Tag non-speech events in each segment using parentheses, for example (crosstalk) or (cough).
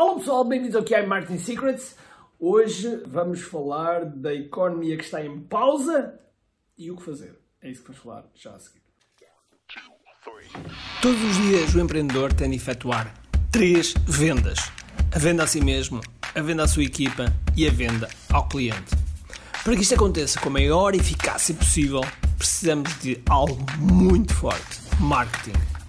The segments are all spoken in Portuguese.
Olá pessoal, bem-vindos ao QI Marketing Secrets. Hoje vamos falar da economia que está em pausa e o que fazer. É isso que vamos falar já a seguir. Todos os dias o empreendedor tem de efetuar três vendas: a venda a si mesmo, a venda à sua equipa e a venda ao cliente. Para que isto aconteça com a maior eficácia possível, precisamos de algo muito forte: marketing.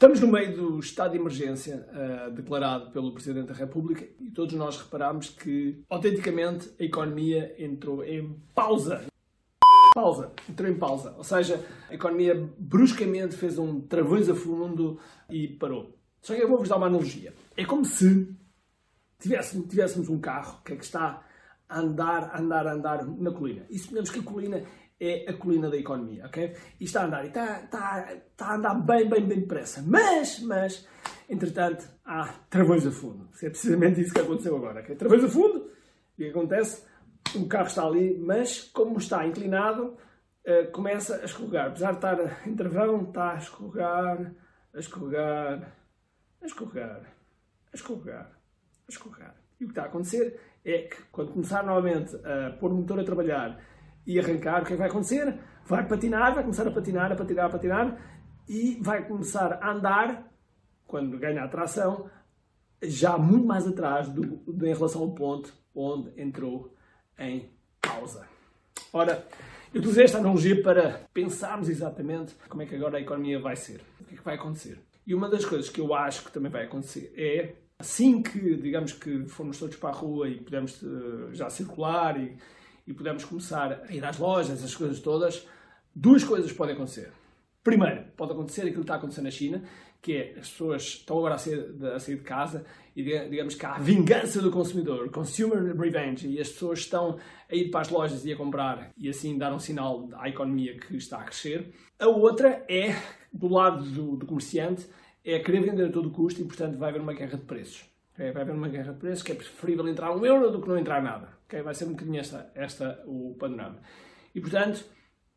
Estamos no meio do estado de emergência uh, declarado pelo Presidente da República e todos nós reparamos que, autenticamente, a economia entrou em pausa. Pausa, entrou em pausa. Ou seja, a economia bruscamente fez um travões a fundo e parou. Só que eu vou-vos dar uma analogia. É como se tivéssemos, tivéssemos um carro que, é que está a andar, a andar, a andar na colina. E suponhamos que a colina é a colina da economia, ok? E está a andar, e está, está, está a andar bem, bem, bem depressa. Mas, mas, entretanto, há travões a fundo. É precisamente isso que aconteceu agora, ok? Travões a fundo, e o que acontece? O carro está ali, mas como está inclinado, uh, começa a escorregar. Apesar de estar em travão, está a escorregar, a escorregar, a escorregar, a escorregar, a escorregar. E o que está a acontecer é que, quando começar novamente a pôr o motor a trabalhar e arrancar, o que é que vai acontecer? Vai patinar, vai começar a patinar, a patinar, a patinar e vai começar a andar, quando ganha a tração, já muito mais atrás do, do, em relação ao ponto onde entrou em pausa. Ora, eu usei esta analogia para pensarmos exatamente como é que agora a economia vai ser, o que é que vai acontecer. E uma das coisas que eu acho que também vai acontecer é, assim que, digamos que formos todos para a rua e pudermos uh, já circular e, e pudermos começar a ir às lojas, essas coisas todas, duas coisas podem acontecer. Primeiro, pode acontecer aquilo que está acontecendo na China, que é as pessoas estão agora a sair de, a sair de casa e digamos que há a vingança do consumidor, consumer revenge, e as pessoas estão a ir para as lojas e a comprar e assim dar um sinal à economia que está a crescer. A outra é, do lado do, do comerciante, é querer vender a todo custo e, portanto, vai haver uma guerra de preços. Okay? Vai haver uma guerra de preços que é preferível entrar um euro do que não entrar nada. Okay? Vai ser um bocadinho esta, esta o panorama. E, portanto,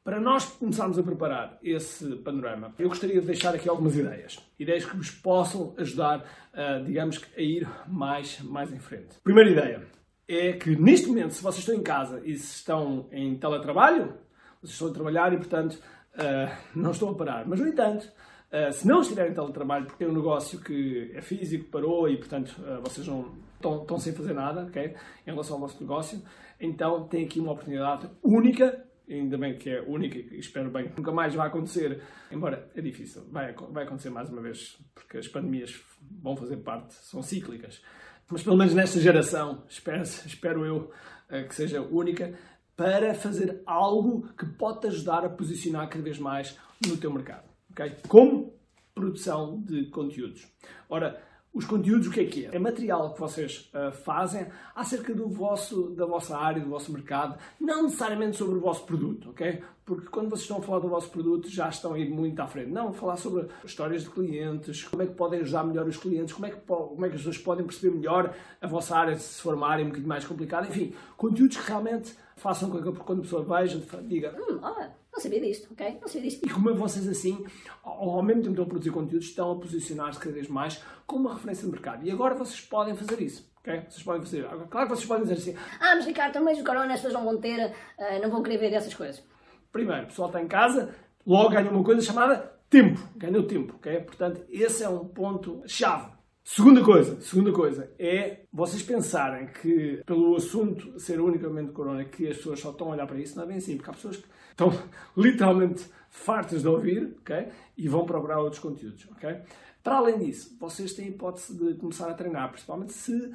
para nós começarmos a preparar esse panorama, eu gostaria de deixar aqui algumas ideias. Ideias que vos possam ajudar, uh, digamos, a ir mais, mais em frente. Primeira ideia é que, neste momento, se vocês estão em casa e se estão em teletrabalho, vocês estão a trabalhar e, portanto, uh, não estão a parar. Mas, no entanto, Uh, se não estiverem em teletrabalho, porque tem um negócio que é físico, parou e, portanto, uh, vocês não estão, sem fazer nada okay, em relação ao vosso negócio, então tem aqui uma oportunidade única, ainda bem que é única e espero bem que nunca mais vai acontecer, embora é difícil, vai, vai acontecer mais uma vez, porque as pandemias vão fazer parte, são cíclicas. Mas pelo menos nesta geração, espero, espero eu uh, que seja única, para fazer algo que pode te ajudar a posicionar cada vez mais no teu mercado. Okay? Como produção de conteúdos. Ora, os conteúdos, o que é que é? É material que vocês uh, fazem acerca do vosso, da vossa área, do vosso mercado, não necessariamente sobre o vosso produto, ok? Porque quando vocês estão a falar do vosso produto, já estão a ir muito à frente. Não, falar sobre histórias de clientes, como é que podem ajudar melhor os clientes, como é que, como é que as pessoas podem perceber melhor a vossa área, se for uma área um bocadinho mais complicada. Enfim, conteúdos que realmente façam com que quando a pessoa veja, diga, hum, olha, não sabia disto, ok? Não sabia disto. E como é vocês assim, ao, mesmo tempo estão a produzir conteúdos, estão a posicionar-se cada vez mais como uma referência de mercado. E agora vocês podem fazer isso. ok? Vocês podem fazer. Claro que vocês podem dizer assim. Ah, mas Ricardo, também os corona as pessoas não vão ter, uh, não vão querer ver dessas coisas. Primeiro, o pessoal está em casa, logo ganha uma coisa chamada tempo. Ganhou tempo, ok? Portanto, esse é um ponto chave. Segunda coisa, segunda coisa é vocês pensarem que pelo assunto ser unicamente corona que as pessoas só estão a olhar para isso, não é bem assim, porque há pessoas que estão (laughs) literalmente fartas de ouvir, ok? E vão procurar outros conteúdos, ok? Para além disso, vocês têm a hipótese de começar a treinar, principalmente se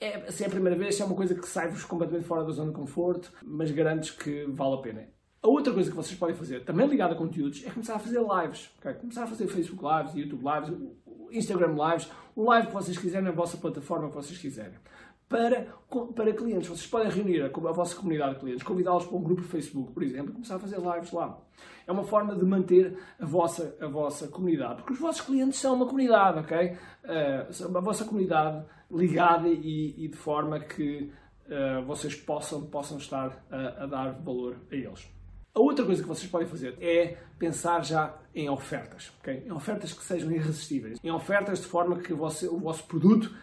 é, se é a primeira vez, se é uma coisa que sai-vos completamente fora da zona de conforto, mas garanto que vale a pena. A outra coisa que vocês podem fazer, também ligada a conteúdos, é começar a fazer lives. Okay? Começar a fazer Facebook Lives, YouTube Lives, Instagram Lives, o live que vocês quiserem na vossa plataforma que vocês quiserem. Para, para clientes. Vocês podem reunir a, a vossa comunidade de clientes, convidá-los para um grupo de Facebook, por exemplo, e começar a fazer lives lá. É uma forma de manter a vossa, a vossa comunidade, porque os vossos clientes são uma comunidade, ok? Uh, a vossa comunidade ligada e, e de forma que uh, vocês possam, possam estar a, a dar valor a eles. A outra coisa que vocês podem fazer é pensar já em ofertas, ok? Em ofertas que sejam irresistíveis, em ofertas de forma que você, o vosso produto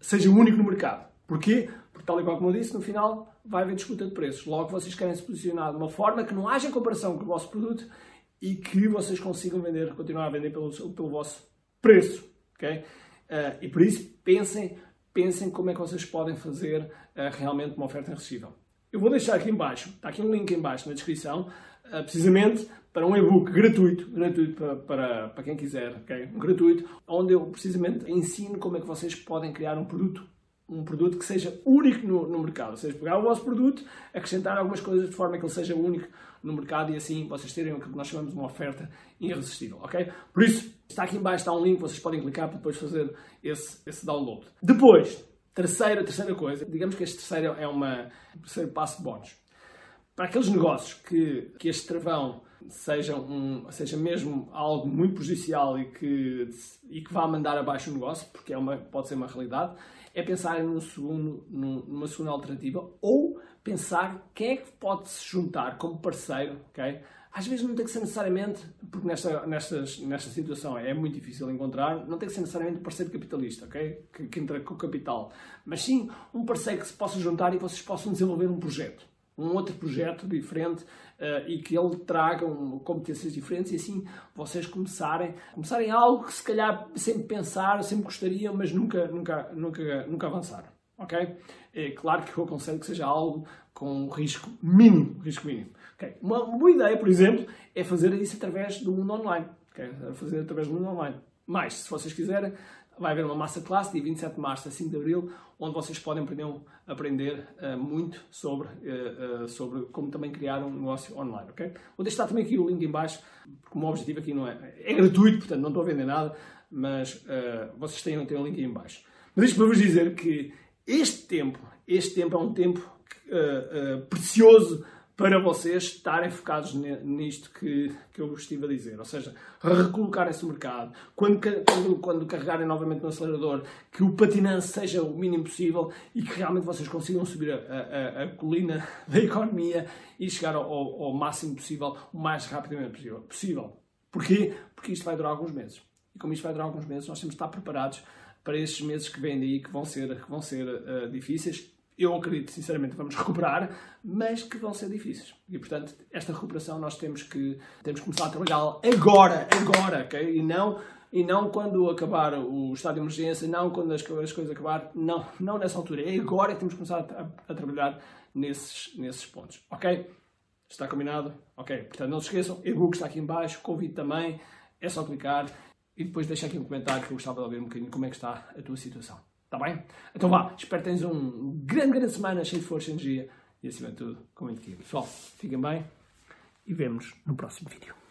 seja único no mercado. Porquê? Porque, tal e qual como eu disse, no final vai haver disputa de preços. Logo, vocês querem se posicionar de uma forma que não haja comparação com o vosso produto e que vocês consigam vender, continuar a vender pelo, pelo vosso preço. Okay? Uh, e por isso, pensem, pensem como é que vocês podem fazer uh, realmente uma oferta irresistível. Eu vou deixar aqui embaixo, está aqui um link embaixo na descrição, uh, precisamente para um e-book gratuito, gratuito para, para, para quem quiser, okay? gratuito, onde eu precisamente ensino como é que vocês podem criar um produto um produto que seja único no, no, mercado. Ou seja, pegar o vosso produto, acrescentar algumas coisas de forma que ele seja único no mercado e assim vocês terem o que nós chamamos de uma oferta irresistível, ok? Por isso, está aqui embaixo, está um link, vocês podem clicar para depois fazer esse, esse download. Depois, terceira, terceira coisa, digamos que este terceiro é uma, um terceiro passo de bónus. Para aqueles negócios que, que este travão seja, um, seja mesmo algo muito prejudicial e que, e que vá mandar abaixo o negócio, porque é uma, pode ser uma realidade, é pensar num segundo, numa segunda alternativa ou pensar quem é que pode se juntar como parceiro, ok? Às vezes não tem que ser necessariamente, porque nesta, nestas, nesta situação é muito difícil encontrar, não tem que ser necessariamente um parceiro capitalista, ok? Que, que entra com o capital. Mas sim um parceiro que se possa juntar e que vocês possam desenvolver um projeto um outro projeto diferente uh, e que ele traga um, competências diferentes e assim vocês começarem, começarem algo que se calhar sempre pensaram, sempre gostariam, mas nunca, nunca, nunca, nunca avançaram. Ok? É claro que eu aconselho que seja algo com risco mínimo. Risco mínimo. Okay? Uma, boa ideia, por exemplo, é fazer isso através do mundo online. Okay? Fazer através do mundo online. Mas, se vocês quiserem, vai haver uma massa classe dia 27 de março a 5 de abril, onde vocês podem aprender, aprender uh, muito sobre, uh, uh, sobre como também criar um negócio online, ok? Vou deixar também aqui o link em baixo, porque o meu objetivo aqui não é... É gratuito, portanto não estou a vender nada, mas vocês têm, têm o link em baixo. Mas isto para vos dizer que este tempo, este tempo é um tempo precioso para vocês estarem focados nisto que, que eu vos estive a dizer. Ou seja, recolocarem-se no mercado. Quando, quando, quando carregarem novamente no acelerador, que o patinante seja o mínimo possível e que realmente vocês consigam subir a, a, a colina (laughs) da economia e chegar ao, ao, máximo possível, o mais rapidamente possível. Porquê? Porque isto vai durar alguns meses. E como isto vai durar alguns meses, nós temos de estar preparados para estes meses que vêm daí, que vão ser, que vão ser uh, difíceis eu acredito sinceramente que vamos (laughs) recuperar, mas que vão ser difíceis. E portanto, esta recuperação nós temos que, temos que começar a trabalhar agora, agora, ok? E não, e não quando acabar o estado de emergência, não quando as, as coisas acabar, não, não nessa altura. É agora que temos que começar a, a, trabalhar nesses, nesses pontos, ok? Está combinado? Ok. Portanto, não se esqueçam, e-book está aqui em baixo, convite também, é só clicar e depois deixa aqui um comentário que eu gostava de ouvir um bocadinho como é que está a tua situação. Está bem? Então vá, espero que tenhas um grande, grande semana cheio de força e energia e acima de tudo, com muito Pessoal, fiquem bem e vemos no próximo vídeo.